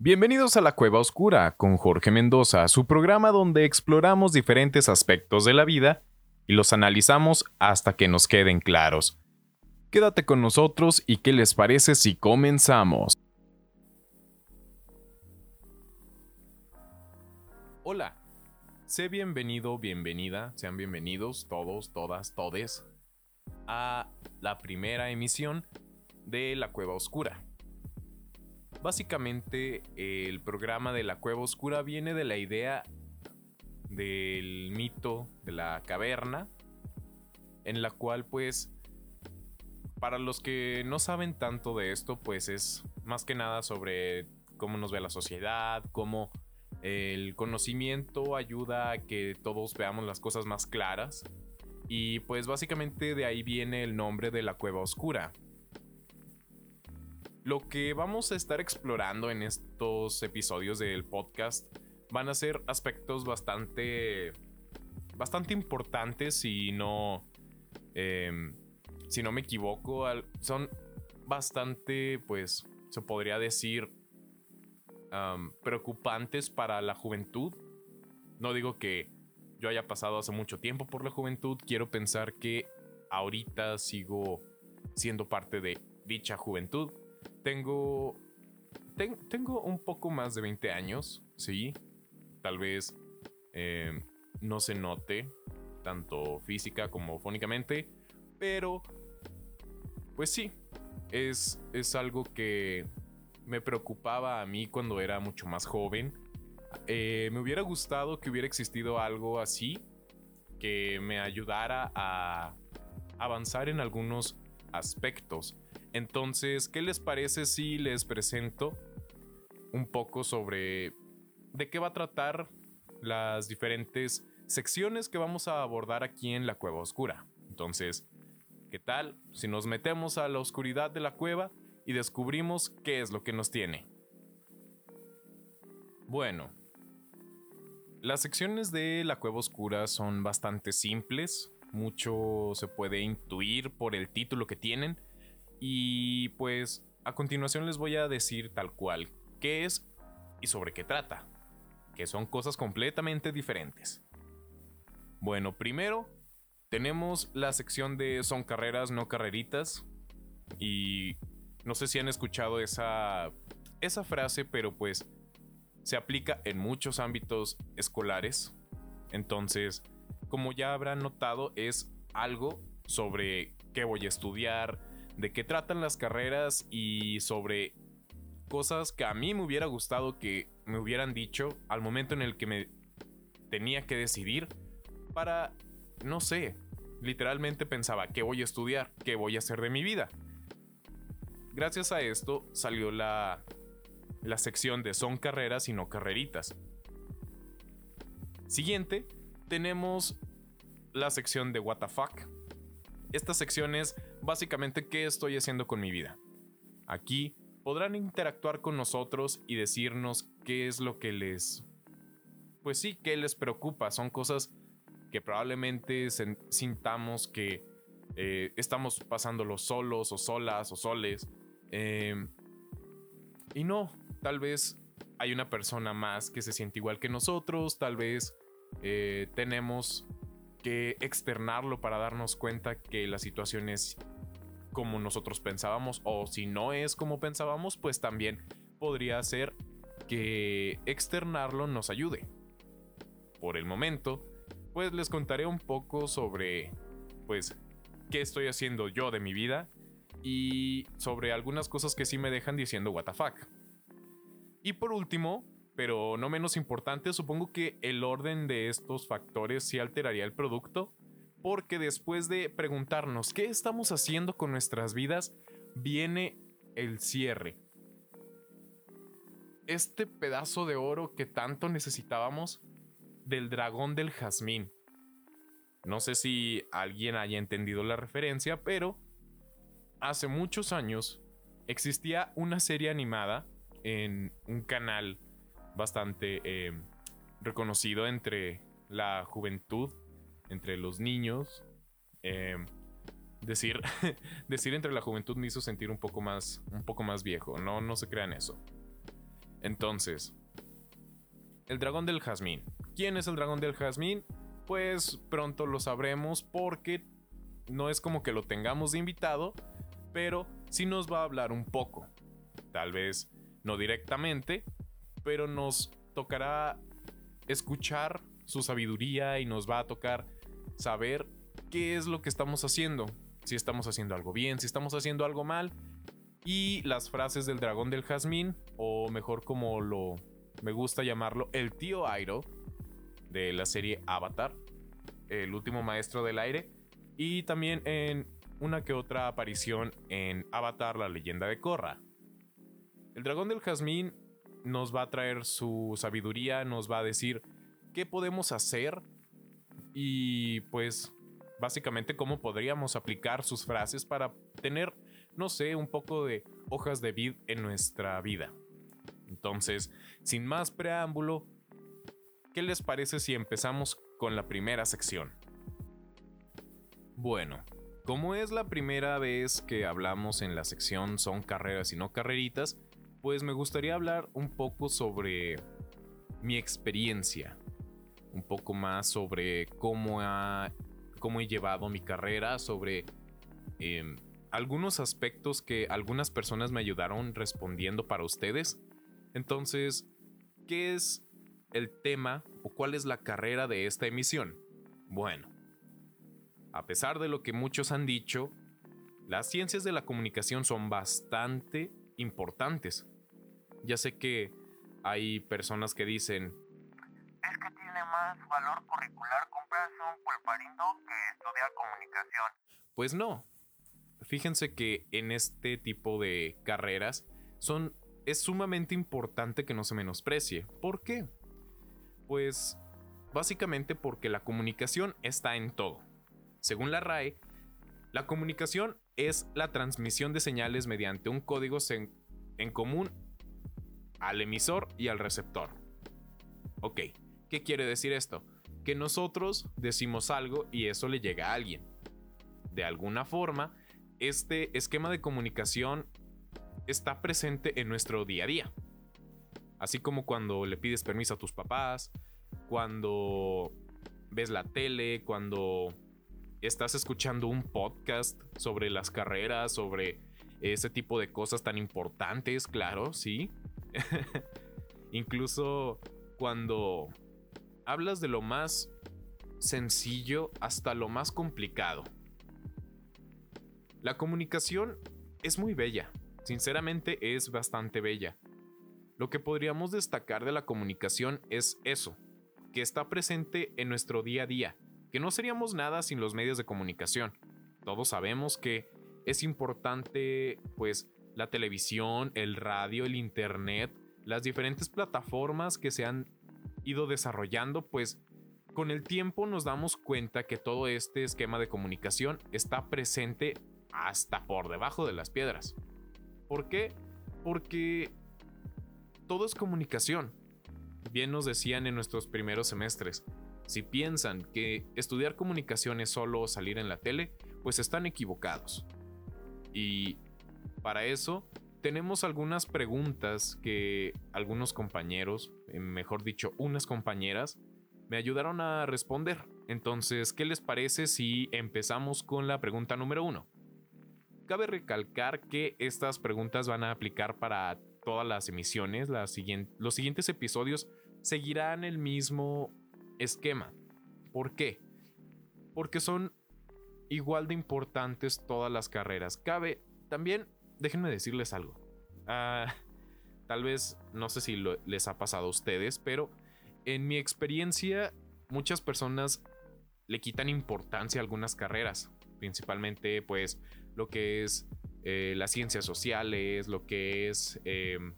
Bienvenidos a La Cueva Oscura con Jorge Mendoza, su programa donde exploramos diferentes aspectos de la vida y los analizamos hasta que nos queden claros. Quédate con nosotros y qué les parece si comenzamos. Hola, sé bienvenido, bienvenida, sean bienvenidos todos, todas, todes a la primera emisión de La Cueva Oscura. Básicamente el programa de la cueva oscura viene de la idea del mito de la caverna, en la cual pues para los que no saben tanto de esto, pues es más que nada sobre cómo nos ve la sociedad, cómo el conocimiento ayuda a que todos veamos las cosas más claras. Y pues básicamente de ahí viene el nombre de la cueva oscura. Lo que vamos a estar explorando en estos episodios del podcast van a ser aspectos bastante. bastante importantes, si no. Em, si no me equivoco. Son bastante, pues. se podría decir. preocupantes para la juventud. No digo que yo haya pasado hace mucho tiempo por la juventud. Quiero pensar que ahorita sigo siendo parte de dicha juventud tengo, tengo un poco más de 20 años, sí. Tal vez em, no se note tanto física como fónicamente, pero pues sí, es, es algo que me preocupaba a mí cuando era mucho más joven. Eh, me hubiera gustado que hubiera existido algo así que me ayudara a avanzar en algunos aspectos entonces, ¿qué les parece si les presento un poco sobre de qué va a tratar las diferentes secciones que vamos a abordar aquí en la cueva oscura? Entonces, ¿qué tal si nos metemos a la oscuridad de la cueva y descubrimos qué es lo que nos tiene? Bueno, las secciones de la cueva oscura son bastante simples, mucho se puede intuir por el título que tienen, y pues a continuación les voy a decir tal cual qué es y sobre qué trata, que son cosas completamente diferentes. Bueno, primero tenemos la sección de son carreras, no carreritas. Y no sé si han escuchado esa, esa frase, pero pues se aplica en muchos ámbitos escolares. Entonces, como ya habrán notado, es algo sobre qué voy a estudiar, de qué tratan las carreras y sobre cosas que a mí me hubiera gustado que me hubieran dicho al momento en el que me tenía que decidir para, no sé, literalmente pensaba, ¿qué voy a estudiar? ¿Qué voy a hacer de mi vida? Gracias a esto salió la, la sección de son carreras y no carreritas. Siguiente, tenemos la sección de fuck. Esta sección es básicamente qué estoy haciendo con mi vida. Aquí podrán interactuar con nosotros y decirnos qué es lo que les... Pues sí, qué les preocupa. Son cosas que probablemente sintamos que eh, estamos pasándolo solos o solas o soles. Em, y no, tal vez hay una persona más que se siente igual que nosotros, tal vez eh, tenemos que externarlo para darnos cuenta que la situación es como nosotros pensábamos o si no es como pensábamos, pues también podría ser que externarlo nos ayude. Por el momento, pues les contaré un poco sobre pues qué estoy haciendo yo de mi vida y sobre algunas cosas que sí me dejan diciendo what. Y por último, pero no menos importante, supongo que el orden de estos factores sí alteraría el producto, porque después de preguntarnos qué estamos haciendo con nuestras vidas, viene el cierre. Este pedazo de oro que tanto necesitábamos del dragón del jazmín. No sé si alguien haya entendido la referencia, pero hace muchos años existía una serie animada en un canal bastante eh, reconocido entre la juventud, entre los niños. Eh, decir, decir entre la juventud me hizo sentir un poco más, un poco más viejo. No, no se crean eso. Entonces, el dragón del jazmín. ¿Quién es el dragón del jazmín? Pues pronto lo sabremos porque no es como que lo tengamos de invitado, pero sí nos va a hablar un poco. Tal vez no directamente, pero nos tocará escuchar su sabiduría y nos va a tocar saber qué es lo que estamos haciendo, si estamos haciendo algo bien, si estamos haciendo algo mal. Y las frases del dragón del jazmín, o mejor como lo me gusta llamarlo, el tío Airo de la serie Avatar, el último maestro del aire, y también en una que otra aparición en Avatar, la leyenda de Korra. El dragón del jazmín nos va a traer su sabiduría, nos va a decir qué podemos hacer y pues básicamente cómo podríamos aplicar sus frases para tener, no sé, un poco de hojas de vid en nuestra vida. Entonces, sin más preámbulo, ¿qué les parece si empezamos con la primera sección? Bueno, como es la primera vez que hablamos en la sección son carreras y no carreritas, pues me gustaría hablar un poco sobre mi experiencia, un poco más sobre cómo, cómo he llevado mi carrera, sobre em, algunos aspectos que algunas personas me ayudaron respondiendo para ustedes. Entonces, ¿qué es el tema o cuál es la carrera de esta emisión? Bueno, a pesar de lo que muchos han dicho, las ciencias de la comunicación son bastante importantes. Ya sé que hay personas que dicen, es que tiene más valor curricular comprarse un pulparindo que estudiar comunicación. Pues no. Fíjense que en este tipo de carreras son es sumamente importante que no se menosprecie. ¿Por qué? Pues básicamente porque la comunicación está en todo. Según la RAE, la comunicación es la transmisión de señales mediante un código en común al emisor y al receptor. Ok, ¿qué quiere decir esto? Que nosotros decimos algo y eso le llega a alguien. De alguna forma, este esquema de comunicación está presente en nuestro día a día. Así como cuando le pides permiso a tus papás, cuando ves la tele, cuando estás escuchando un podcast sobre las carreras, sobre ese tipo de cosas tan importantes, claro, sí. Incluso cuando hablas de lo más sencillo hasta lo más complicado. La comunicación es muy bella, sinceramente es bastante bella. Lo que podríamos destacar de la comunicación es eso, que está presente en nuestro día a día, que no seríamos nada sin los medios de comunicación. Todos sabemos que es importante, pues, la televisión, el radio, el internet, las diferentes plataformas que se han ido desarrollando, pues con el tiempo nos damos cuenta que todo este esquema de comunicación está presente hasta por debajo de las piedras. ¿Por qué? Porque todo es comunicación. Bien nos decían en nuestros primeros semestres, si piensan que estudiar comunicación es solo salir en la tele, pues están equivocados. Y para eso tenemos algunas preguntas que algunos compañeros, eh, mejor dicho, unas compañeras, me ayudaron a responder. Entonces, ¿qué les parece si empezamos con la pregunta número uno? Cabe recalcar que estas preguntas van a aplicar para todas las emisiones. los siguientes episodios seguirán el mismo esquema. ¿Por qué? Porque son igual de importantes todas las carreras. Cabe también déjenme decirles algo. Ah, tal vez, no sé si les ha pasado a ustedes, pero en mi experiencia, muchas personas le quitan importancia a algunas carreras, principalmente pues lo que es eh, las ciencias sociales, lo que es em,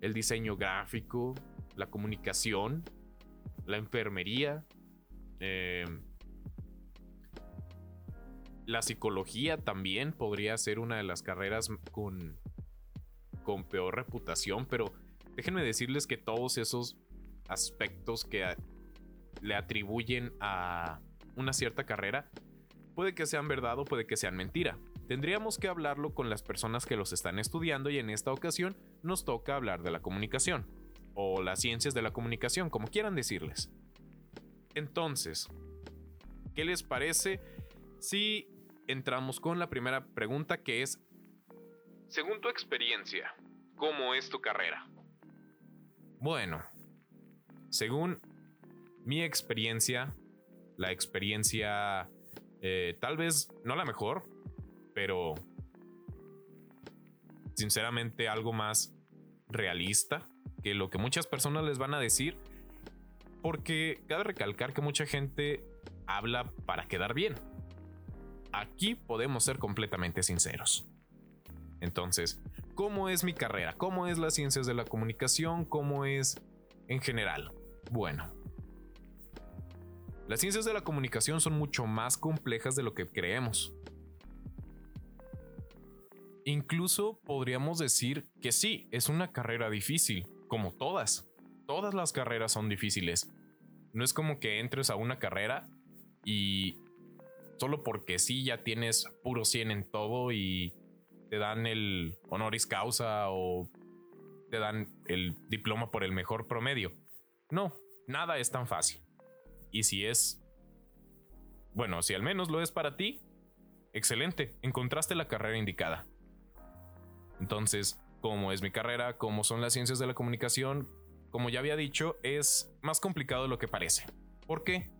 el diseño gráfico, la comunicación, la enfermería. Em, la psicología también podría ser una de las carreras con, con peor reputación, pero déjenme decirles que todos esos aspectos que le atribuyen a una cierta carrera puede que sean verdad o puede que sean mentira. tendríamos que hablarlo con las personas que los están estudiando y en esta ocasión nos toca hablar de la comunicación, o las ciencias de la comunicación, como quieran decirles. Entonces, ¿qué les parece si entramos con la primera pregunta que es, según tu experiencia, ¿cómo es tu carrera? Bueno, según mi experiencia, la experiencia eh, tal vez no la mejor, pero sinceramente algo más realista que lo que muchas personas les van a decir, porque cabe recalcar que mucha gente habla para quedar bien. Aquí podemos ser completamente sinceros. Entonces, ¿cómo es mi carrera? ¿Cómo es las ciencias de la comunicación? ¿Cómo es en general? Bueno, las ciencias de la comunicación son mucho más complejas de lo que creemos. Incluso podríamos decir que sí, es una carrera difícil, como todas. Todas las carreras son difíciles. No es como que entres a una carrera y solo porque sí ya tienes puro 100 en todo y te dan el honoris causa o te dan el diploma por el mejor promedio. No, nada es tan fácil. Y si es, bueno, si al menos lo es para ti, excelente, encontraste la carrera indicada. Entonces, ¿cómo es mi carrera? ¿Cómo son las ciencias de la comunicación? Como ya había dicho, es más complicado de lo que parece. ¿Por qué?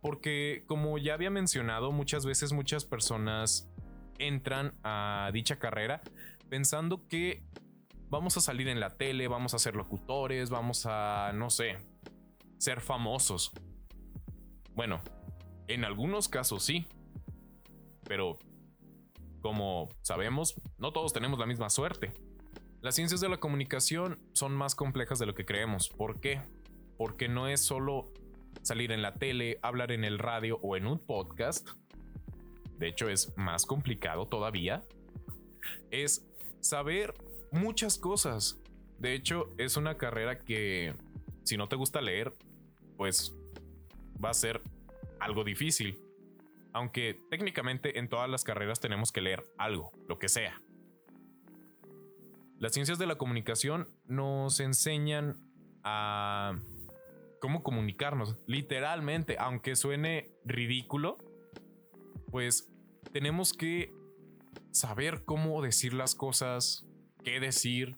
Porque, como ya había mencionado, muchas veces muchas personas entran a dicha carrera pensando que vamos a salir en la tele, vamos a ser locutores, vamos a, no sé, ser famosos. Bueno, en algunos casos sí, pero como sabemos, no todos tenemos la misma suerte. Las ciencias de la comunicación son más complejas de lo que creemos. ¿Por qué? Porque no es solo salir en la tele, hablar en el radio o en un podcast. De hecho, es más complicado todavía. Es saber muchas cosas. De hecho, es una carrera que si no te gusta leer, pues va a ser algo difícil. Aunque técnicamente en todas las carreras tenemos que leer algo, lo que sea. Las ciencias de la comunicación nos enseñan a cómo comunicarnos, literalmente, aunque suene ridículo, pues tenemos que saber cómo decir las cosas, qué decir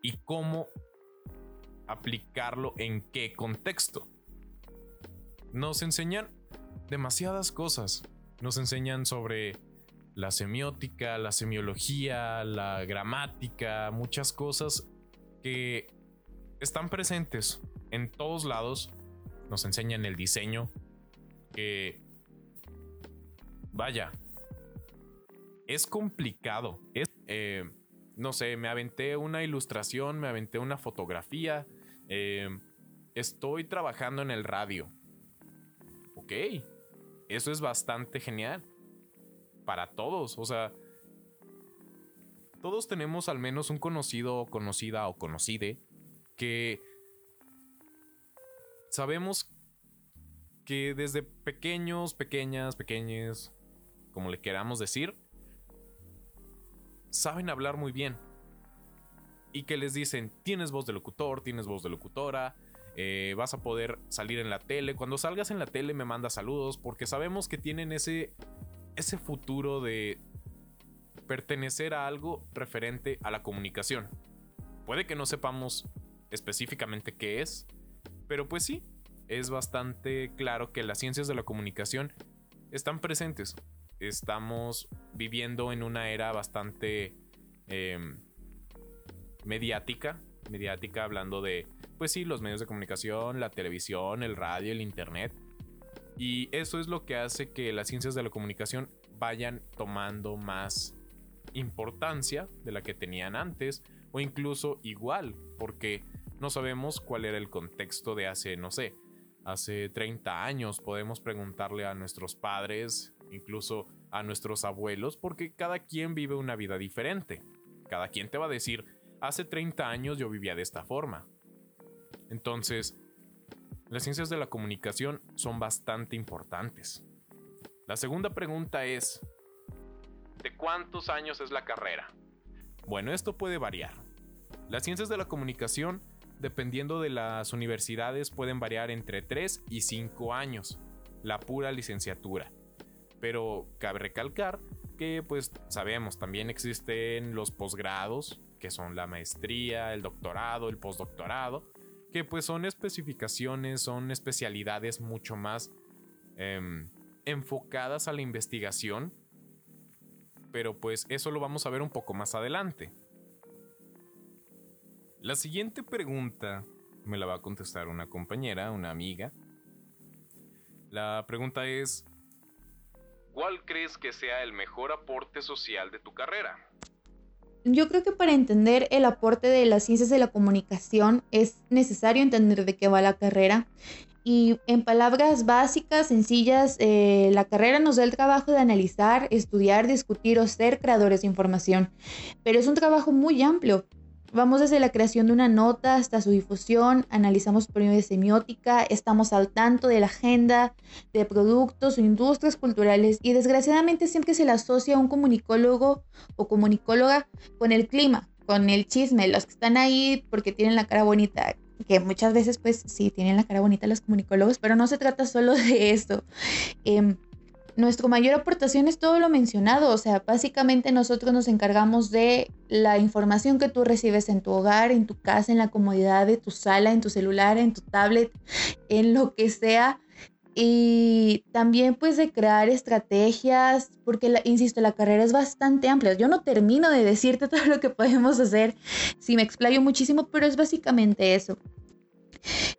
y cómo aplicarlo en qué contexto. Nos enseñan demasiadas cosas. Nos enseñan sobre la semiótica, la semiología, la gramática, muchas cosas que están presentes en todos lados. Nos enseñan el diseño, que vaya, es complicado. Es, eh, no sé, me aventé una ilustración, me aventé una fotografía. Eh, estoy trabajando en el radio. Ok, eso es bastante genial. Para todos, o sea, todos tenemos al menos un conocido, conocida o conocide que sabemos que desde pequeños, pequeñas, pequeñes, como le queramos decir, saben hablar muy bien. Y que les dicen, tienes voz de locutor, tienes voz de locutora, eh, vas a poder salir en la tele. Cuando salgas en la tele me manda saludos porque sabemos que tienen ese, ese futuro de pertenecer a algo referente a la comunicación. Puede que no sepamos específicamente qué es, pero pues sí, es bastante claro que las ciencias de la comunicación están presentes. Estamos viviendo en una era bastante em, mediática, mediática hablando de pues sí, los medios de comunicación, la televisión, el radio, el internet. Y eso es lo que hace que las ciencias de la comunicación vayan tomando más importancia de la que tenían antes o incluso igual, porque no sabemos cuál era el contexto de hace, no sé, hace 30 años. Podemos preguntarle a nuestros padres, incluso a nuestros abuelos, porque cada quien vive una vida diferente. Cada quien te va a decir, hace 30 años yo vivía de esta forma, entonces, las ciencias de la comunicación son bastante importantes. La segunda pregunta es, ¿De cuántos años es la carrera? Bueno, esto puede variar. Las ciencias de la comunicación, dependiendo de las universidades, pueden variar entre 3 y 5 años, la pura licenciatura. Pero cabe recalcar que pues sabemos, también existen los posgrados, que son la maestría, el doctorado, el postdoctorado, que pues son especificaciones, son especialidades mucho más em, enfocadas a la investigación, pero pues eso lo vamos a ver un poco más adelante. La siguiente pregunta me la va a contestar una compañera, una amiga. La pregunta es, ¿cuál crees que sea el mejor aporte social de tu carrera? Yo creo que para entender el aporte de las ciencias de la comunicación es necesario entender de qué va la carrera. Y en palabras básicas, sencillas, eh, la carrera nos da el trabajo de analizar, estudiar, discutir o ser creadores de información. Pero es un trabajo muy amplio Vamos desde la creación de una nota hasta su difusión, analizamos premios de semiótica, estamos al tanto de la agenda de productos o industrias culturales y desgraciadamente siempre se le asocia a un comunicólogo o comunicóloga con el clima, con el chisme, los que están ahí porque tienen la cara bonita, que muchas veces pues sí tienen la cara bonita los comunicólogos, pero no se trata solo de esto. Eh, nuestra mayor aportación es todo lo mencionado, o sea, básicamente nosotros nos encargamos de la información que tú recibes en tu hogar, en tu casa, en la comodidad de tu sala, en tu celular, en tu tablet, en lo que sea. Y también pues de crear estrategias, porque, insisto, la carrera es bastante amplia. Yo no termino de decirte todo lo que podemos hacer si me explayo muchísimo, pero es básicamente eso.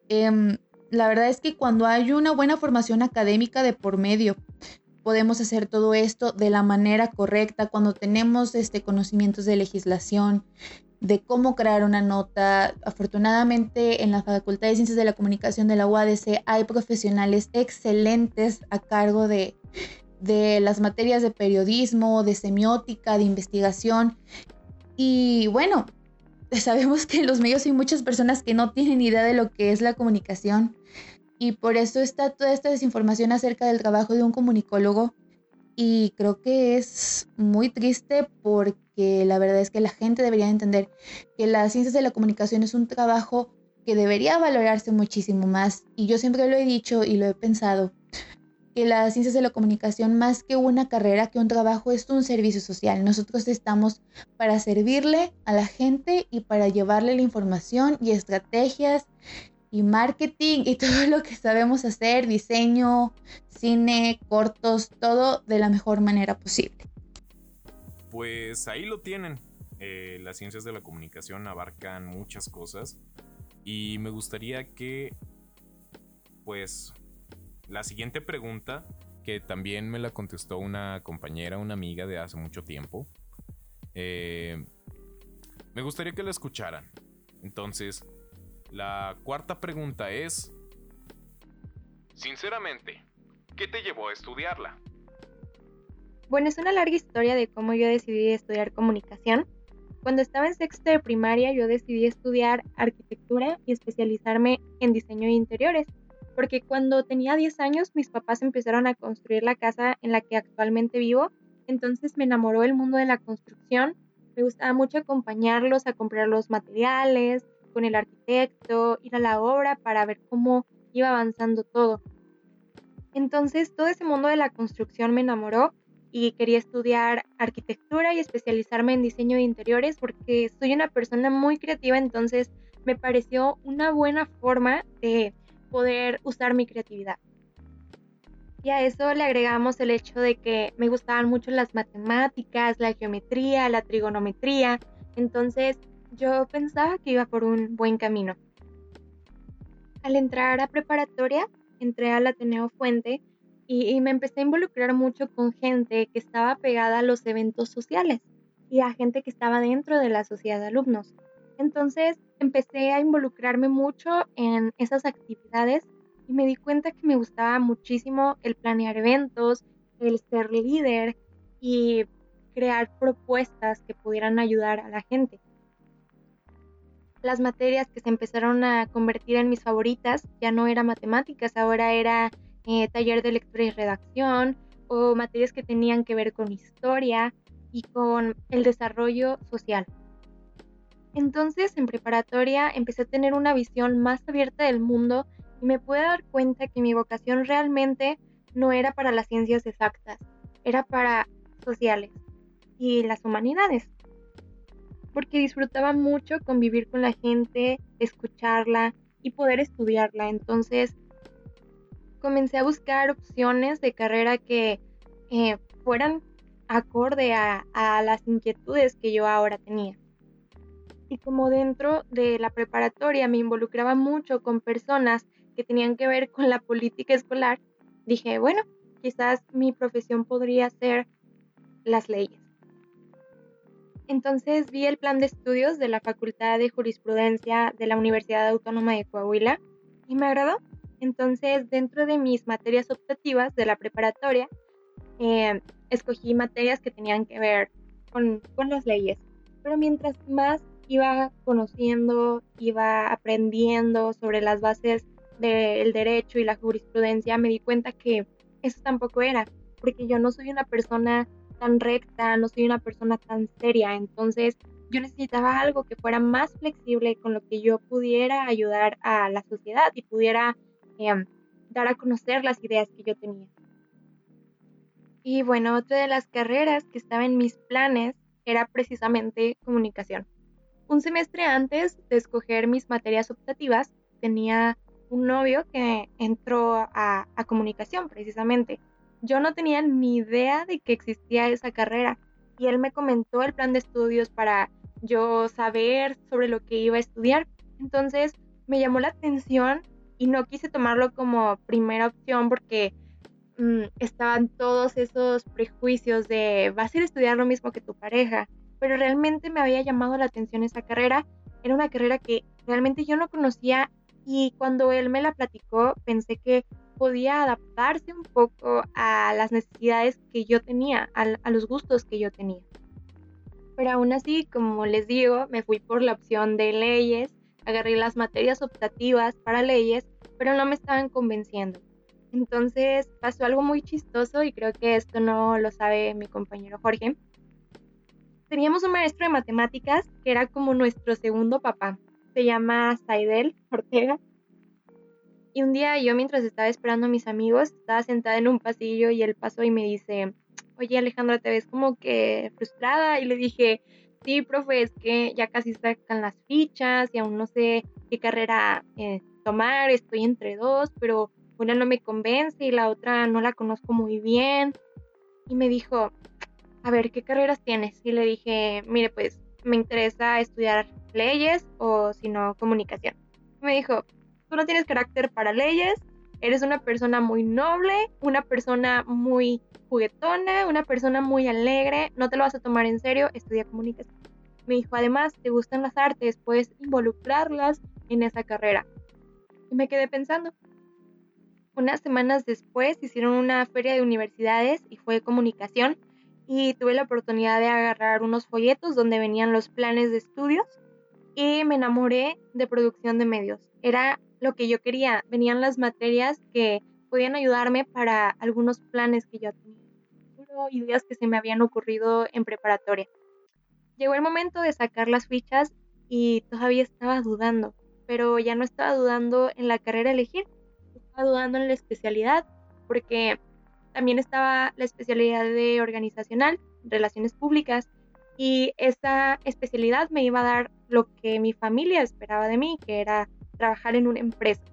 Em, la verdad es que cuando hay una buena formación académica de por medio, podemos hacer todo esto de la manera correcta, cuando tenemos este, conocimientos de legislación, de cómo crear una nota. Afortunadamente en la Facultad de Ciencias de la Comunicación de la UADC hay profesionales excelentes a cargo de, de las materias de periodismo, de semiótica, de investigación. Y bueno, sabemos que en los medios hay muchas personas que no tienen idea de lo que es la comunicación y por eso está toda esta desinformación acerca del trabajo de un comunicólogo. Y creo que es muy triste porque la verdad es que la gente debería entender que las ciencias de la comunicación es un trabajo que debería valorarse muchísimo más. Y yo siempre lo he dicho y lo he pensado, que las ciencias de la comunicación más que una carrera, que un trabajo, es un servicio social. Nosotros estamos para servirle a la gente y para llevarle la información y estrategias y marketing y todo lo que sabemos hacer, diseño, cine, cortos, todo de la mejor manera posible. Pues ahí lo tienen. Eh, las ciencias de la comunicación abarcan muchas cosas y me gustaría que, pues, la siguiente pregunta, que también me la contestó una compañera, una amiga de hace mucho tiempo, eh, me gustaría que la escucharan. Entonces, la cuarta pregunta es, sinceramente, ¿qué te llevó a estudiarla? Bueno, es una larga historia de cómo yo decidí estudiar comunicación. Cuando estaba en sexto de primaria yo decidí estudiar arquitectura y especializarme en diseño de interiores, porque cuando tenía 10 años mis papás empezaron a construir la casa en la que actualmente vivo, entonces me enamoró el mundo de la construcción, me gustaba mucho acompañarlos a comprar los materiales, con el arquitecto, ir a la obra para ver cómo iba avanzando todo. Entonces todo ese mundo de la construcción me enamoró y quería estudiar arquitectura y especializarme en diseño de interiores porque soy una persona muy creativa, entonces me pareció una buena forma de poder usar mi creatividad. Y a eso le agregamos el hecho de que me gustaban mucho las matemáticas, la geometría, la trigonometría, entonces yo pensaba que iba por un buen camino. Al entrar a preparatoria, entré al Ateneo Fuente y, me empecé a involucrar mucho con gente que estaba pegada a los eventos sociales y a gente que estaba dentro de la sociedad de alumnos. Entonces empecé a involucrarme mucho en esas actividades y me di cuenta que me gustaba muchísimo el planear eventos, el ser líder y crear propuestas que pudieran ayudar a la gente las materias que se empezaron a convertir en mis favoritas ya no eran matemáticas, ahora era eh, taller de lectura y redacción o materias que tenían que ver con historia y con el desarrollo social. Entonces, en preparatoria empecé a tener una visión más abierta del mundo y me pude dar cuenta que mi vocación realmente no era para las ciencias exactas, era para sociales y las humanidades. Porque disfrutaba mucho convivir con la gente, escucharla y poder estudiarla. Entonces comencé a buscar opciones de carrera que eh, fueran acorde a, a las inquietudes que yo ahora tenía. Y como dentro de la preparatoria me involucraba mucho con personas que tenían que ver con la política escolar, dije, bueno, quizás mi profesión podría ser las leyes. Entonces vi el plan de estudios de la Facultad de Jurisprudencia de la Universidad Autónoma de Coahuila y me agradó. Entonces, dentro de mis materias optativas de la preparatoria, eh, escogí materias que tenían que ver con, con las leyes. Pero mientras más iba conociendo, iba aprendiendo sobre las bases del derecho y la jurisprudencia, me di cuenta que eso tampoco era, porque yo no soy una persona tan recta, no soy una persona tan seria, entonces yo necesitaba algo que fuera más flexible con lo que yo pudiera ayudar a la sociedad y pudiera em, dar a conocer las ideas que yo tenía. Y bueno, otra de las carreras que estaba en mis planes era precisamente comunicación. Un semestre antes de escoger mis materias optativas, tenía un novio que entró a, a comunicación precisamente yo no tenía ni idea de que existía esa carrera y él me comentó el plan de estudios para yo saber sobre lo que iba a estudiar. Entonces me llamó la atención y no quise tomarlo como primera opción porque mm, estaban todos esos prejuicios de vas a ir a estudiar lo mismo que tu pareja. Pero realmente me había llamado la atención esa carrera. Era una carrera que realmente yo no conocía y cuando él me la platicó pensé que podía adaptarse un poco a las necesidades que yo tenía, a, los gustos que yo tenía. Pero aún así, como les digo, me fui por la opción de leyes, agarré las materias optativas para leyes, pero no me estaban convenciendo. Entonces pasó algo muy chistoso y creo que esto no lo sabe mi compañero Jorge. Teníamos un maestro de matemáticas que era como nuestro segundo papá. Se llama Saidel Ortega y un día yo mientras estaba esperando a mis amigos, estaba sentada en un pasillo y él pasó y me dice, oye Alejandra, te ves como que frustrada. Y le dije, sí, profe, es que ya casi sacan las fichas y aún no sé qué carrera eh, tomar, estoy entre dos, pero una no me convence y la otra no la conozco muy bien. Y me dijo, a ver, ¿qué carreras tienes? Y le dije, mire, pues me interesa estudiar leyes o si no, comunicación. me dijo, tú no tienes carácter para leyes, eres una persona muy noble, una persona muy juguetona, una persona muy alegre, no te lo vas a tomar en serio, estudia comunicación. Me dijo, además, te gustan las artes, puedes involucrarlas en esa carrera. Y me quedé pensando. Unas semanas después hicieron una feria de universidades y fue comunicación y tuve la oportunidad de agarrar unos folletos donde venían los planes de estudios y me enamoré de producción de medios. Era lo que yo quería. Venían las materias que podían ayudarme para algunos planes que yo tenía, ideas que se me habían ocurrido en preparatoria. Llegó el momento de sacar las fichas y todavía estaba dudando, pero ya no estaba dudando en la carrera elegir, estaba dudando en la especialidad, porque también estaba la especialidad de organizacional, relaciones públicas, y esa especialidad me iba a dar lo que mi familia esperaba de mí, que era trabajar en una empresa.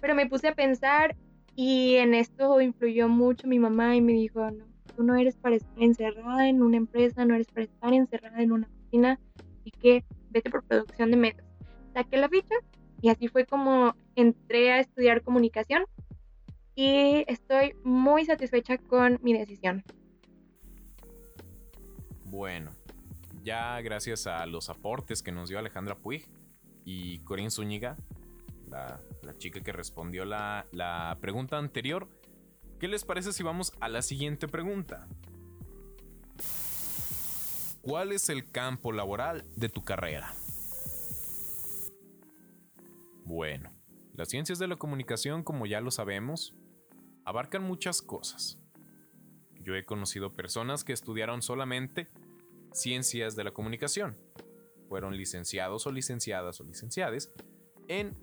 Pero me puse a pensar y en esto influyó mucho mi mamá y me dijo, no, tú no eres para estar encerrada en una empresa, no eres para estar encerrada en una oficina y que vete por producción de medios. Saqué la ficha y así fue como entré a estudiar comunicación y estoy muy satisfecha con mi decisión. Bueno, ya gracias a los aportes que nos dio Alejandra Puig, y Corinne Zúñiga, la, chica que respondió la, la pregunta anterior. ¿Qué les parece si vamos a la siguiente pregunta? ¿Cuál es el campo laboral de tu carrera? Bueno, las ciencias de la comunicación, como ya lo sabemos, abarcan muchas cosas. Yo he conocido personas que estudiaron solamente ciencias de la comunicación. Fueron licenciados o licenciadas o licenciades en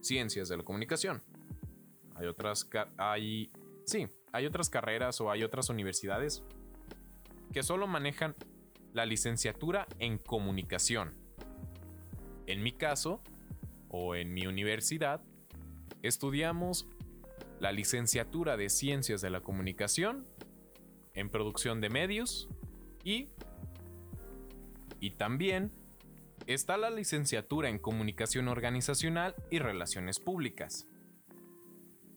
ciencias de la comunicación. Hay otras hay sí, hay otras carreras o hay otras universidades que solo manejan la licenciatura en comunicación. En mi caso, o en mi universidad, estudiamos la licenciatura de Ciencias de la Comunicación en producción de medios y, y también está la licenciatura en Comunicación Organizacional y Relaciones Públicas.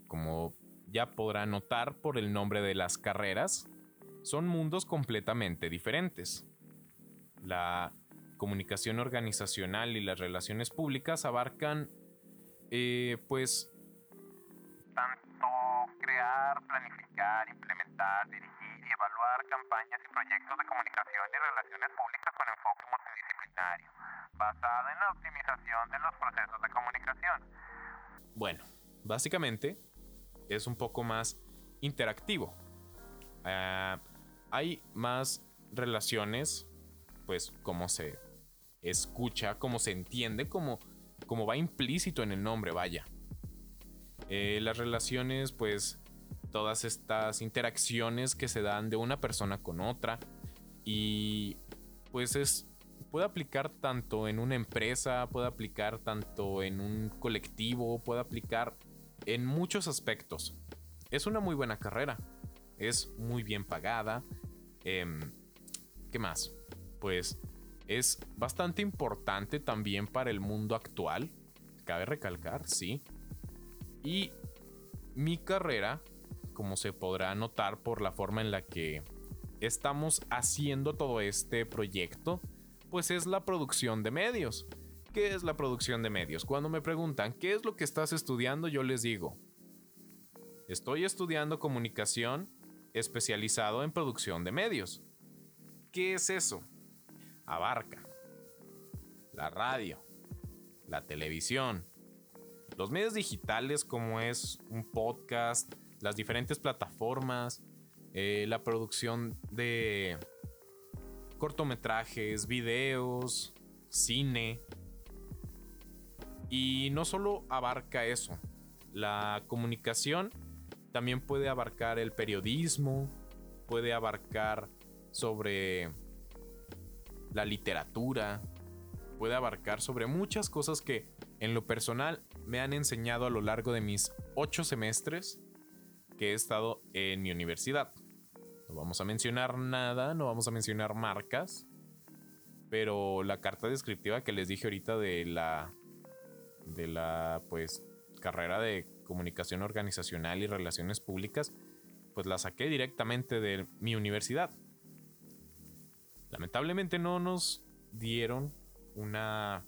Como ya podrán notar por el nombre de las carreras, son mundos completamente diferentes. La comunicación organizacional y las relaciones públicas abarcan, eh, pues, tanto crear, planificar, implementar, dirigir evaluar campañas y proyectos de comunicación y relaciones públicas con enfoque multidisciplinario, basada en la optimización de los procesos de comunicación. Bueno, básicamente es un poco más interactivo. Ah, hay más relaciones, pues como se escucha, como se entiende, como, como va implícito en el nombre, vaya. Eh, las relaciones, pues todas estas interacciones que se dan de una persona con otra y pues es puede aplicar tanto en una empresa, puede aplicar tanto en un colectivo, puede aplicar en muchos aspectos. Es una muy buena carrera, es muy bien pagada. Em, ¿Qué más? Pues es bastante importante también para el mundo actual. Cabe recalcar, sí. Y mi carrera, como se podrá notar por la forma en la que estamos haciendo todo este proyecto, pues es la producción de medios. ¿Qué es la producción de medios? Cuando me preguntan, ¿qué es lo que estás estudiando? Yo les digo, estoy estudiando comunicación especializado en producción de medios. ¿Qué es eso? Abarca la radio, la televisión, los medios digitales como es un podcast, las diferentes plataformas, eh, la producción de cortometrajes, videos, cine, y no solo abarca eso, la comunicación también puede abarcar el periodismo, puede abarcar sobre la literatura, puede abarcar sobre muchas cosas que en lo personal me han enseñado a lo largo de mis ocho semestres que he estado en mi universidad. No vamos a mencionar nada, no vamos a mencionar marcas, pero la carta descriptiva que les dije ahorita de la de la pues carrera de comunicación organizacional y relaciones públicas, pues la saqué directamente de mi universidad. Lamentablemente no nos dieron una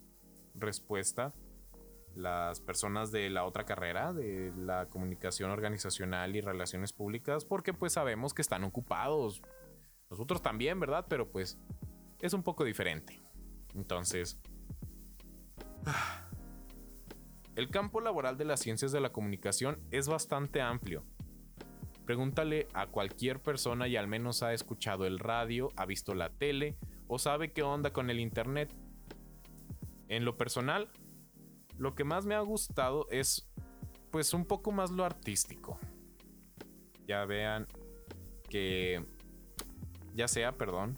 respuesta las personas de la otra carrera, de la comunicación organizacional y relaciones públicas, porque pues sabemos que están ocupados. Nosotros también, ¿verdad? Pero pues es un poco diferente. Entonces... El campo laboral de las ciencias de la comunicación es bastante amplio. Pregúntale a cualquier persona y al menos ha escuchado el radio, ha visto la tele o sabe qué onda con el internet. En lo personal, lo que más me ha gustado es pues un poco más lo artístico. Ya vean que ya sea, perdón,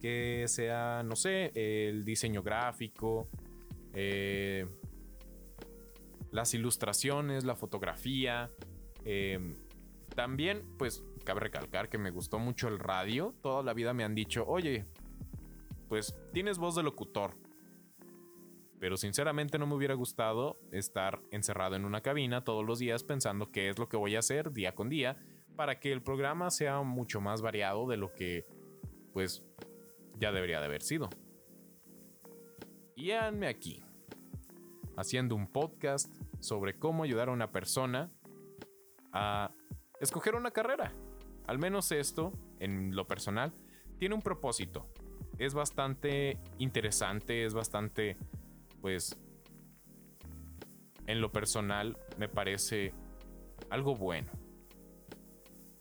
que sea, no sé, el diseño gráfico, eh, las ilustraciones, la fotografía. Em, también, pues, cabe recalcar que me gustó mucho el radio. Toda la vida me han dicho, oye, pues tienes voz de locutor. Pero sinceramente no me hubiera gustado estar encerrado en una cabina todos los días pensando qué es lo que voy a hacer día con día para que el programa sea mucho más variado de lo que, pues, ya debería de haber sido. Y aquí, haciendo un podcast sobre cómo ayudar a una persona a escoger una carrera. Al menos esto, en lo personal, tiene un propósito. Es bastante interesante, es bastante, pues, en lo personal me parece algo bueno.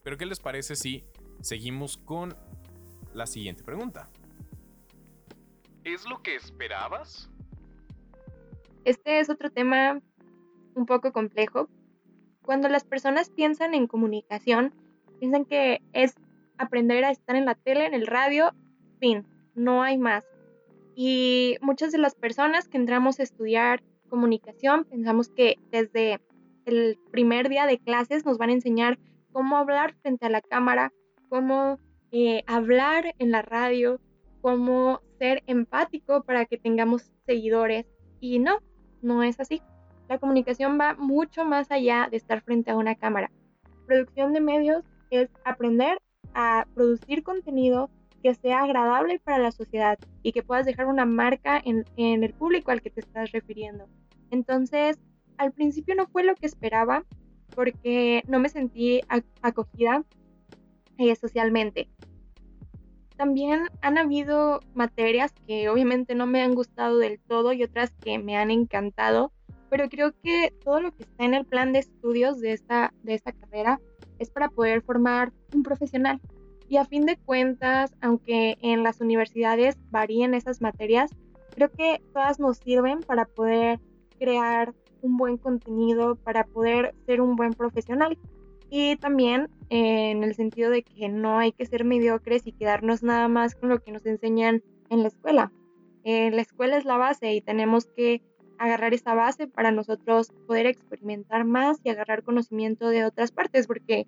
Pero ¿qué les parece si seguimos con la siguiente pregunta? ¿Es lo que esperabas? Este es otro tema un poco complejo. Cuando las personas piensan en comunicación, piensan que es aprender a estar en la tele, en el radio, fin, no hay más. Y muchas de las personas que entramos a estudiar comunicación pensamos que desde el primer día de clases nos van a enseñar cómo hablar frente a la cámara, cómo eh, hablar en la radio, cómo ser empático para que tengamos seguidores. Y no, no es así. La comunicación va mucho más allá de estar frente a una cámara. Producción de medios es aprender a producir contenido que sea agradable para la sociedad y que puedas dejar una marca en, el público al que te estás refiriendo. Entonces, al principio no fue lo que esperaba porque no me sentí acogida eh, socialmente. También han habido materias que obviamente no me han gustado del todo y otras que me han encantado, pero creo que todo lo que está en el plan de estudios de esta, de esta carrera es para poder formar un profesional. Y a fin de cuentas, aunque en las universidades varíen esas materias, creo que todas nos sirven para poder crear un buen contenido, para poder ser un buen profesional. Y también en el sentido de que no hay que ser mediocres y quedarnos nada más con lo que nos enseñan en la escuela. la escuela es la base y tenemos que agarrar esa base para nosotros poder experimentar más y agarrar conocimiento de otras partes, porque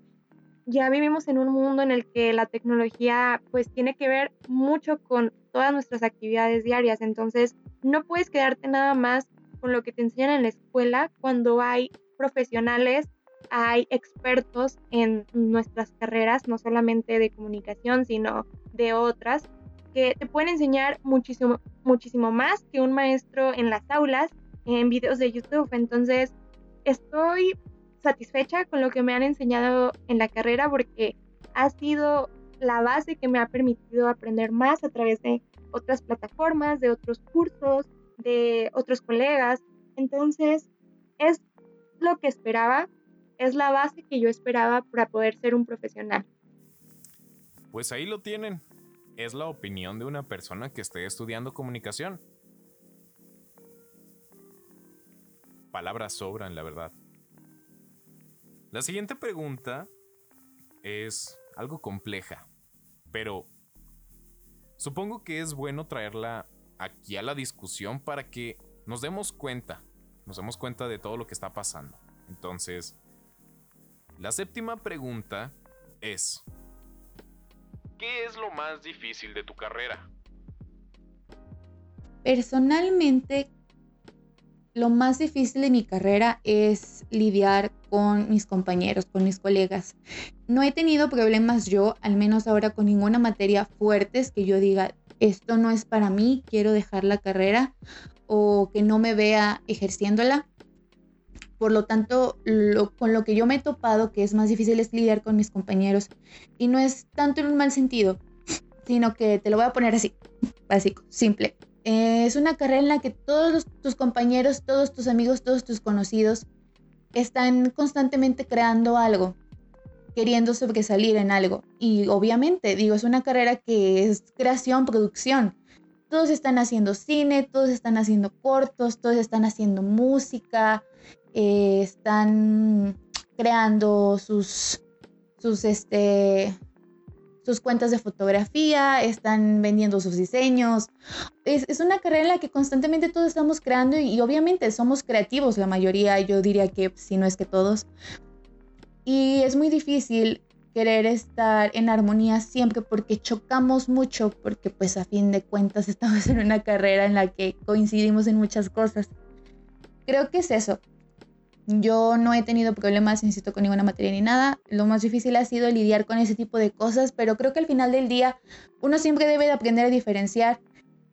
ya vivimos en un mundo en el que la tecnología pues tiene que ver mucho con todas nuestras actividades diarias, entonces no puedes quedarte nada más con lo que te enseñan en la escuela cuando hay profesionales, hay expertos en nuestras carreras, no solamente de comunicación, sino de otras, que te pueden enseñar muchísimo, muchísimo más que un maestro en las aulas, en videos de YouTube. Entonces, estoy satisfecha con lo que me han enseñado en la carrera porque ha sido la base que me ha permitido aprender más a través de otras plataformas, de otros cursos, de otros colegas. Entonces, es lo que esperaba, es la base que yo esperaba para poder ser un profesional. Pues ahí lo tienen. Es la opinión de una persona que esté estudiando comunicación. Palabras sobran, la verdad. La siguiente pregunta es algo compleja, pero supongo que es bueno traerla aquí a la discusión para que nos demos cuenta, nos demos cuenta de todo lo que está pasando. Entonces, la séptima pregunta es, ¿qué es lo más difícil de tu carrera? Personalmente, lo más difícil de mi carrera es lidiar con mis compañeros, con mis colegas. No he tenido problemas yo, al menos ahora con ninguna materia fuertes que yo diga, esto no es para mí, quiero dejar la carrera o que no me vea ejerciéndola. Por lo tanto, con lo que yo me he topado que es más difícil es lidiar con mis compañeros. Y no es tanto en un mal sentido, sino que te lo voy a poner así, básico, simple. Es una carrera en la que todos tus compañeros, todos tus amigos, todos tus conocidos están constantemente creando algo, queriendo sobresalir en algo. Y obviamente, digo, es una carrera que es creación, producción. Todos están haciendo cine, todos están haciendo cortos, todos están haciendo música, eh, están creando sus, sus, este, sus cuentas de fotografía, están vendiendo sus diseños. Es, una carrera en la que constantemente todos estamos creando y, obviamente somos creativos la mayoría, yo diría que si no es que todos. Y es muy difícil querer estar en armonía siempre porque chocamos mucho, porque pues a fin de cuentas estamos en una carrera en la que coincidimos en muchas cosas. Creo que es eso, yo no he tenido problemas, insisto, con ninguna materia ni nada. Lo más difícil ha sido lidiar con ese tipo de cosas, pero creo que al final del día uno siempre debe de aprender a diferenciar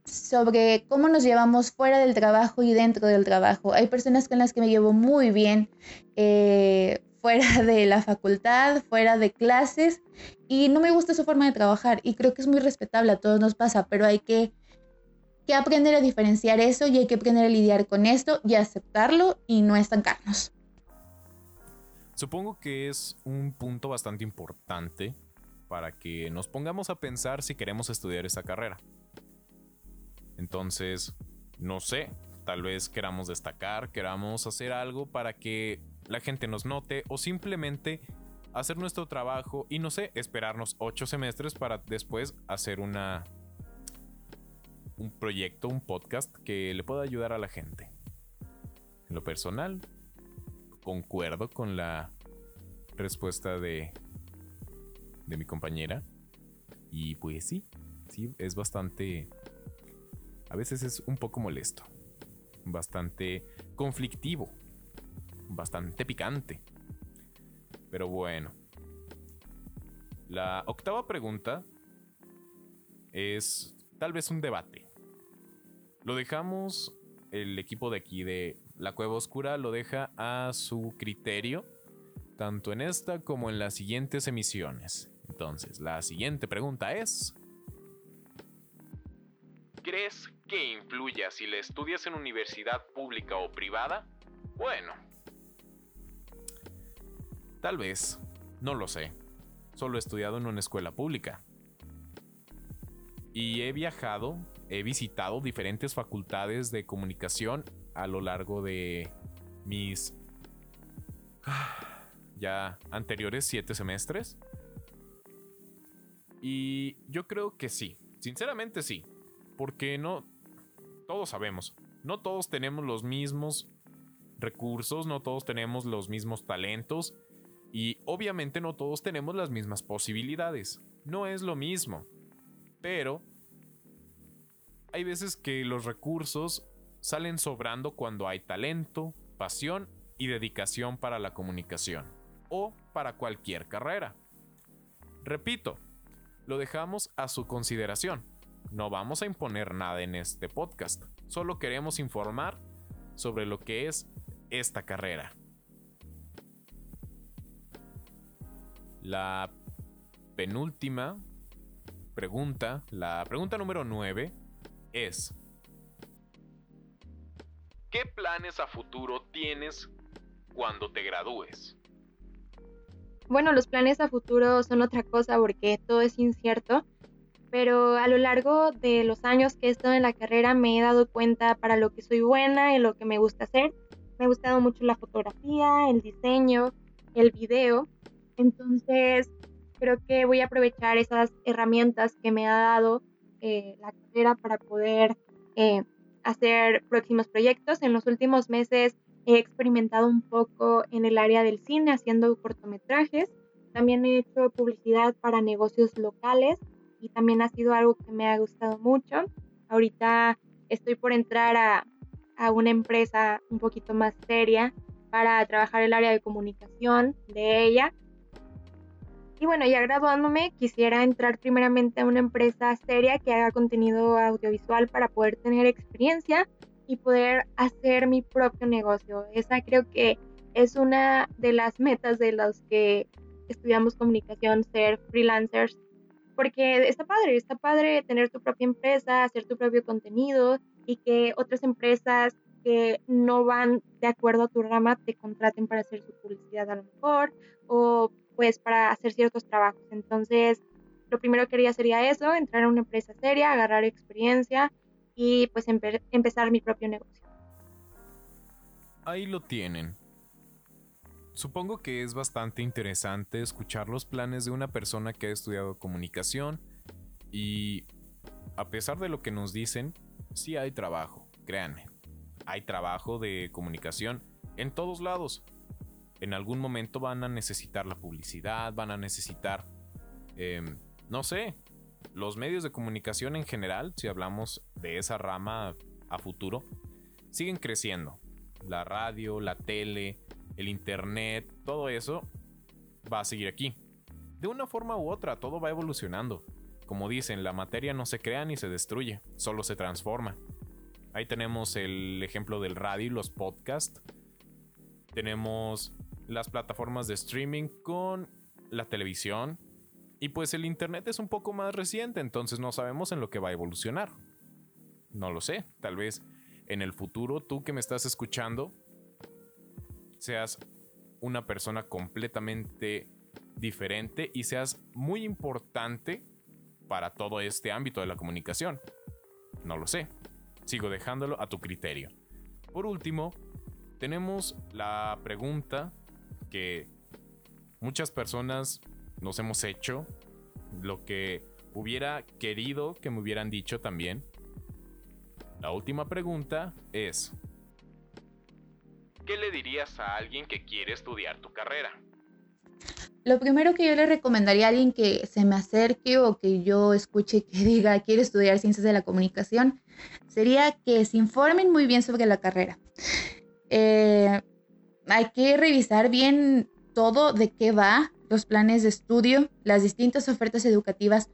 sobre cómo nos llevamos fuera del trabajo y dentro del trabajo. Hay personas con las que me llevo muy bien eh, fuera de la facultad, fuera de clases, y no me gusta su forma de trabajar y creo que es muy respetable, a todos nos pasa, pero hay que que aprender a diferenciar eso y hay que aprender a lidiar con esto y aceptarlo y no estancarnos. Supongo que es un punto bastante importante para que nos pongamos a pensar si queremos estudiar esa carrera. Entonces, no sé, tal vez queramos destacar, queramos hacer algo para que la gente nos note o simplemente hacer nuestro trabajo y no sé, esperarnos ocho semestres para después hacer una un proyecto, un podcast que le pueda ayudar a la gente. En lo personal, concuerdo con la respuesta de de mi compañera y pues sí, sí es bastante a veces es un poco molesto, bastante conflictivo, bastante picante. Pero bueno. La octava pregunta es tal vez un debate. Lo dejamos, el equipo de aquí de La Cueva Oscura lo deja a su criterio, tanto en esta como en las siguientes emisiones. Entonces, la siguiente pregunta es... ¿Crees que influya si la estudias en universidad pública o privada? Bueno, Tal vez, no lo sé. Solo he estudiado en una escuela pública. Y he viajado, he visitado diferentes facultades de comunicación a lo largo de mis ya anteriores siete semestres. Y yo creo que sí, sinceramente sí, porque no, todos sabemos, no todos tenemos los mismos recursos, no todos tenemos los mismos talentos y obviamente no todos tenemos las mismas posibilidades. No es lo mismo. Pero hay veces que los recursos salen sobrando cuando hay talento, pasión y dedicación para la comunicación. O para cualquier carrera. Repito, lo dejamos a su consideración. No vamos a imponer nada en este podcast. Solo queremos informar sobre lo que es esta carrera. La penúltima pregunta, la pregunta número 9 es, ¿qué planes a futuro tienes cuando te gradúes? Bueno, los planes a futuro son otra cosa porque todo es incierto, pero a lo largo de los años que he estado en la carrera me he dado cuenta para lo que soy buena y lo que me gusta hacer. Me ha gustado mucho la fotografía, el diseño, el video entonces, creo que voy a aprovechar esas herramientas que me ha dado eh, la carrera para poder eh, hacer próximos proyectos. En los últimos meses he experimentado un poco en el área del cine haciendo cortometrajes. También he hecho publicidad para negocios locales y también ha sido algo que me ha gustado mucho. Ahorita estoy por entrar a, a una empresa un poquito más seria para trabajar el área de comunicación de ella y bueno, ya graduándome, quisiera entrar primeramente a una empresa seria que haga contenido audiovisual para poder tener experiencia y poder hacer mi propio negocio. Esa creo que es una de las metas de los que estudiamos comunicación, ser freelancers, porque está padre, está padre tener tu propia empresa, hacer tu propio contenido y que otras empresas que no van de acuerdo a tu rama te contraten para hacer su publicidad a lo mejor o pues para hacer ciertos trabajos. Entonces, lo primero que haría sería eso, entrar a una empresa seria, agarrar experiencia y pues empezar mi propio negocio. Ahí lo tienen. Supongo que es bastante interesante escuchar los planes de una persona que ha estudiado comunicación y a pesar de lo que nos dicen, sí hay trabajo, créanme. Hay trabajo de comunicación en todos lados en algún momento van a necesitar la publicidad, van a necesitar, em, no sé, los medios de comunicación en general, si hablamos de esa rama a futuro, siguen creciendo. La radio, la tele, el internet, todo eso va a seguir aquí. De una forma u otra, todo va evolucionando. Como dicen, la materia no se crea ni se destruye, solo se transforma. Ahí tenemos el ejemplo del radio y los podcasts. Tenemos las plataformas de streaming con la televisión. Y pues el Internet es un poco más reciente, entonces no sabemos en lo que va a evolucionar. No lo sé, tal vez en el futuro tú que me estás escuchando seas una persona completamente diferente y seas muy importante para todo este ámbito de la comunicación. No lo sé. Sigo dejándolo a tu criterio. Por último, tenemos la pregunta que muchas personas nos hemos hecho, lo que hubiera querido que me hubieran dicho también. La última pregunta es, ¿qué le dirías a alguien que quiere estudiar tu carrera? Lo primero que yo le recomendaría a alguien que se me acerque o que yo escuche que diga quiere estudiar ciencias de la comunicación sería que se informen muy bien sobre la carrera. Eh, hay que revisar bien todo de qué va, los planes de estudio, las distintas ofertas educativas.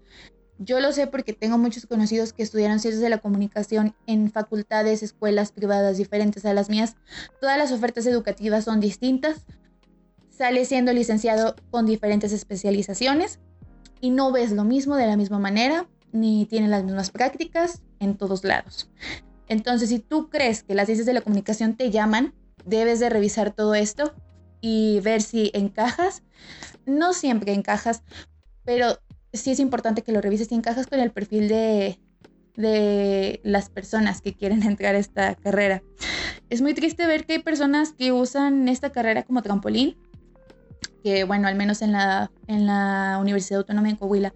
Yo lo sé porque tengo muchos conocidos que estudiaron ciencias de la comunicación en facultades, escuelas privadas diferentes a las mías. Todas las ofertas educativas son distintas. Sale siendo licenciado con diferentes especializaciones y no ves lo mismo de la misma manera, ni tiene las mismas prácticas en todos lados. Entonces, si tú crees que las ciencias de la comunicación te llaman, debes de revisar todo esto y ver si encajas. No siempre encajas, pero sí es importante que lo revises si encajas con el perfil de, de las personas que quieren entrar a esta carrera. Es muy triste ver que hay personas que usan esta carrera como trampolín, que bueno, al menos en la, en la Universidad Autónoma de Coahuila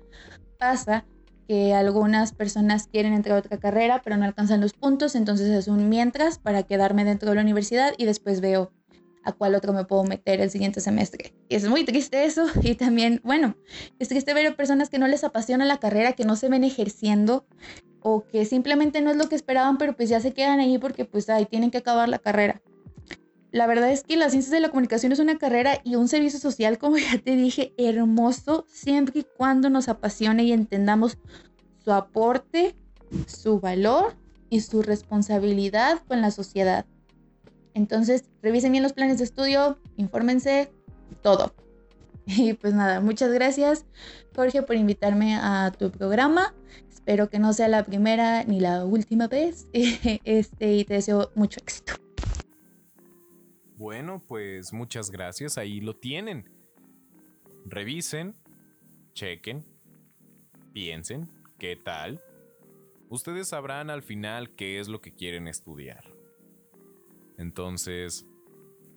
pasa que algunas personas quieren entrar a otra carrera pero no alcanzan los puntos, entonces es un mientras para quedarme dentro de la universidad y después veo a cuál otro me puedo meter el siguiente semestre. Es muy triste eso y también, bueno, es triste ver a personas que no les apasiona la carrera, que no se ven ejerciendo o que simplemente no es lo que esperaban, pero pues ya se quedan ahí porque pues ahí tienen que acabar la carrera. La verdad es que las ciencias de la comunicación es una carrera y un servicio social, como ya te dije, hermoso siempre y cuando nos apasione y entendamos su aporte, su valor y su responsabilidad con la sociedad. Entonces, revisen bien los planes de estudio, infórmense, todo. Y pues nada, muchas gracias Jorge por invitarme a tu programa. Espero que no sea la primera ni la última vez. Este, y te deseo mucho éxito. Bueno, pues muchas gracias. Ahí lo tienen. Revisen, chequen, piensen, ¿qué tal? Ustedes sabrán al final qué es lo que quieren estudiar. Entonces,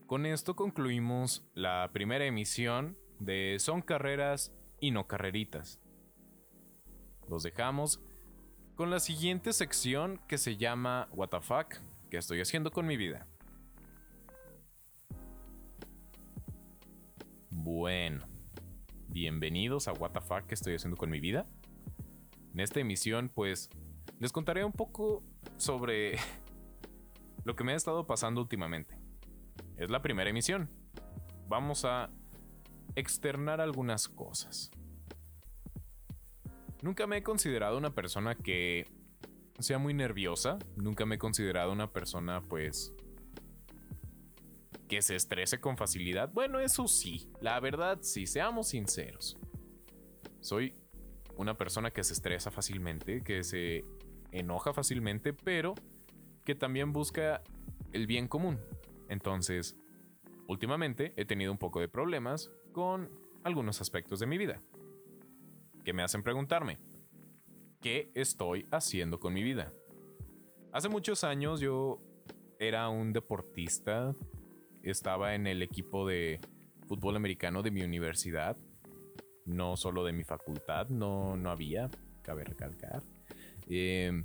con esto concluimos la primera emisión de Son Carreras y No Carreritas. Los dejamos con la siguiente sección que se llama What the fuck, ¿qué estoy haciendo con mi vida? Bueno, bienvenidos a fuck, ¿qué estoy haciendo con mi vida? En esta emisión, pues, les contaré un poco sobre lo que me ha estado pasando últimamente. Es la primera emisión. Vamos a externar algunas cosas. Nunca me he considerado una persona que sea muy nerviosa. Nunca me he considerado una persona, pues, que se estrese con facilidad. Bueno, eso sí, la verdad, si seamos sinceros. Soy una persona que se estresa fácilmente, que se enoja fácilmente, pero que también busca el bien común. Entonces, últimamente he tenido un poco de problemas con algunos aspectos de mi vida que me hacen preguntarme, ¿qué estoy haciendo con mi vida? Hace muchos años yo era un deportista, estaba en el equipo de fútbol americano de mi universidad, no solo de mi facultad, no, no había, cabe recalcar. Eh,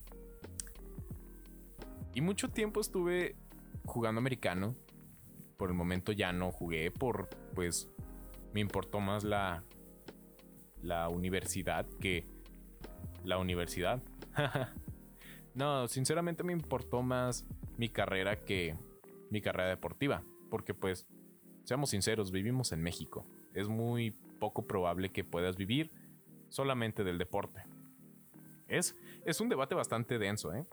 y mucho tiempo estuve jugando americano. Por el momento ya no jugué por, pues, me importó más la, la universidad que la universidad. no, sinceramente me importó más mi carrera que mi carrera deportiva. Porque pues, seamos sinceros, vivimos en México. Es muy poco probable que puedas vivir solamente del deporte. Es, es un debate bastante denso, ¿eh?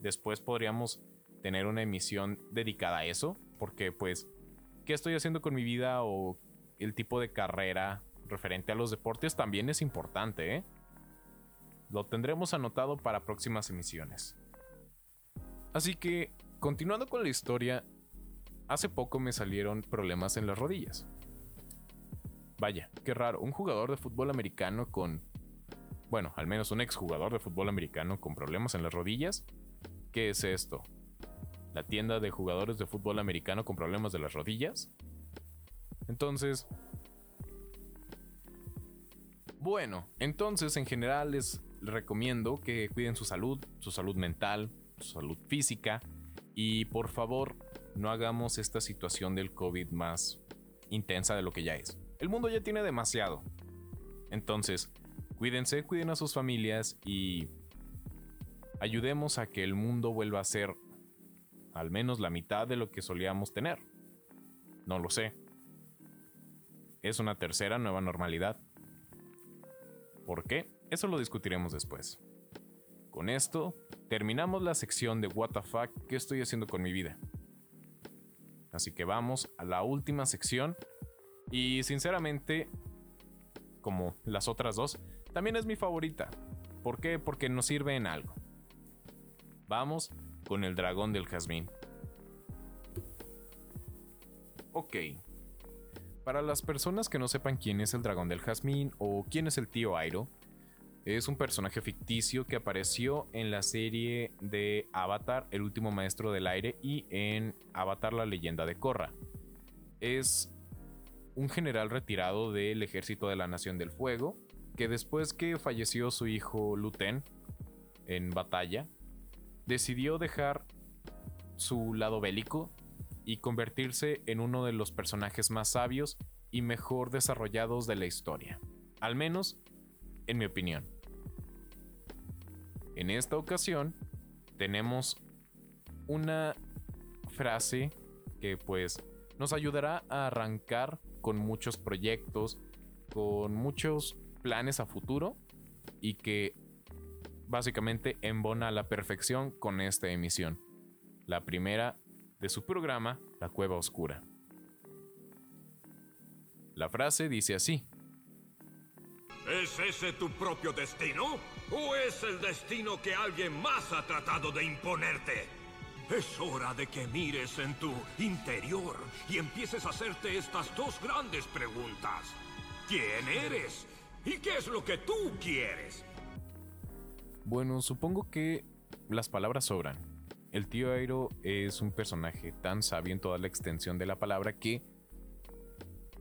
Después podríamos tener una emisión dedicada a eso, porque pues, ¿qué estoy haciendo con mi vida o el tipo de carrera referente a los deportes también es importante, ¿eh? Lo tendremos anotado para próximas emisiones. Así que, continuando con la historia, hace poco me salieron problemas en las rodillas. Vaya, qué raro, un jugador de fútbol americano con, bueno, al menos un exjugador de fútbol americano con problemas en las rodillas. ¿Qué es esto? ¿La tienda de jugadores de fútbol americano con problemas de las rodillas? Entonces, bueno, entonces en general les recomiendo que cuiden su salud, su salud mental, su salud física y por favor no hagamos esta situación del COVID más intensa de lo que ya es. El mundo ya tiene demasiado. Entonces, cuídense, cuiden a sus familias y ayudemos a que el mundo vuelva a ser al menos la mitad de lo que solíamos tener. No lo sé. Es una tercera nueva normalidad. ¿Por qué? Eso lo discutiremos después. Con esto, terminamos la sección de fuck, ¿qué estoy haciendo con mi vida? Así que vamos a la última sección. Y sinceramente, como las otras dos, también es mi favorita. ¿Por qué? Porque nos sirve en algo. Vamos con el dragón del jazmín. Ok, para las personas que no sepan quién es el dragón del jazmín o quién es el tío Airo, es un personaje ficticio que apareció en la serie de Avatar, el último maestro del aire, y en Avatar, la leyenda de Korra. Es un general retirado del ejército de la Nación del Fuego, que después que falleció su hijo Luten en batalla, decidió dejar su lado bélico y convertirse en uno de los personajes más sabios y mejor desarrollados de la historia. Al menos, en mi opinión. En esta ocasión, tenemos una frase que pues nos ayudará a arrancar con muchos proyectos, con muchos planes a futuro y que básicamente embona a la perfección con esta emisión. La primera de su programa La Cueva Oscura. La frase dice así. ¿Es ese tu propio destino? ¿O es el destino que alguien más ha tratado de imponerte? Es hora de que mires en tu interior y empieces a hacerte estas dos grandes preguntas. ¿Quién eres? ¿Y qué es lo que tú quieres? Bueno, supongo que las palabras sobran. El tío Airo es un personaje tan sabio en toda la extensión de la palabra que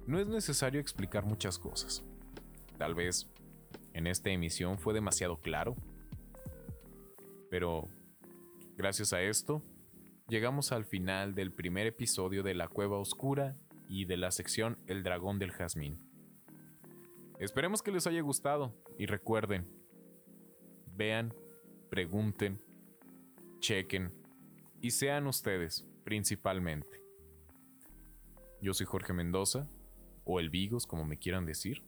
no es necesario explicar muchas cosas. Tal vez en esta emisión fue demasiado claro. Pero gracias a esto, llegamos al final del primer episodio de La Cueva Oscura y de la sección El Dragón del Jazmín. Esperemos que les haya gustado y recuerden, vean, pregunten, chequen y sean ustedes principalmente. Yo soy Jorge Mendoza, o El Vigos como me quieran decir.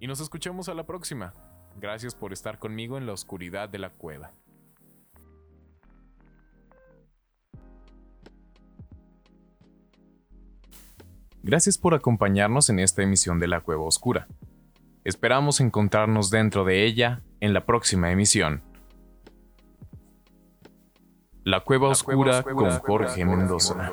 Y nos escuchamos a la próxima. Gracias por estar conmigo en la oscuridad de la cueva. Gracias por acompañarnos en esta emisión de La Cueva Oscura. Esperamos encontrarnos dentro de ella en la próxima emisión. La Cueva Oscura con Jorge Mendoza.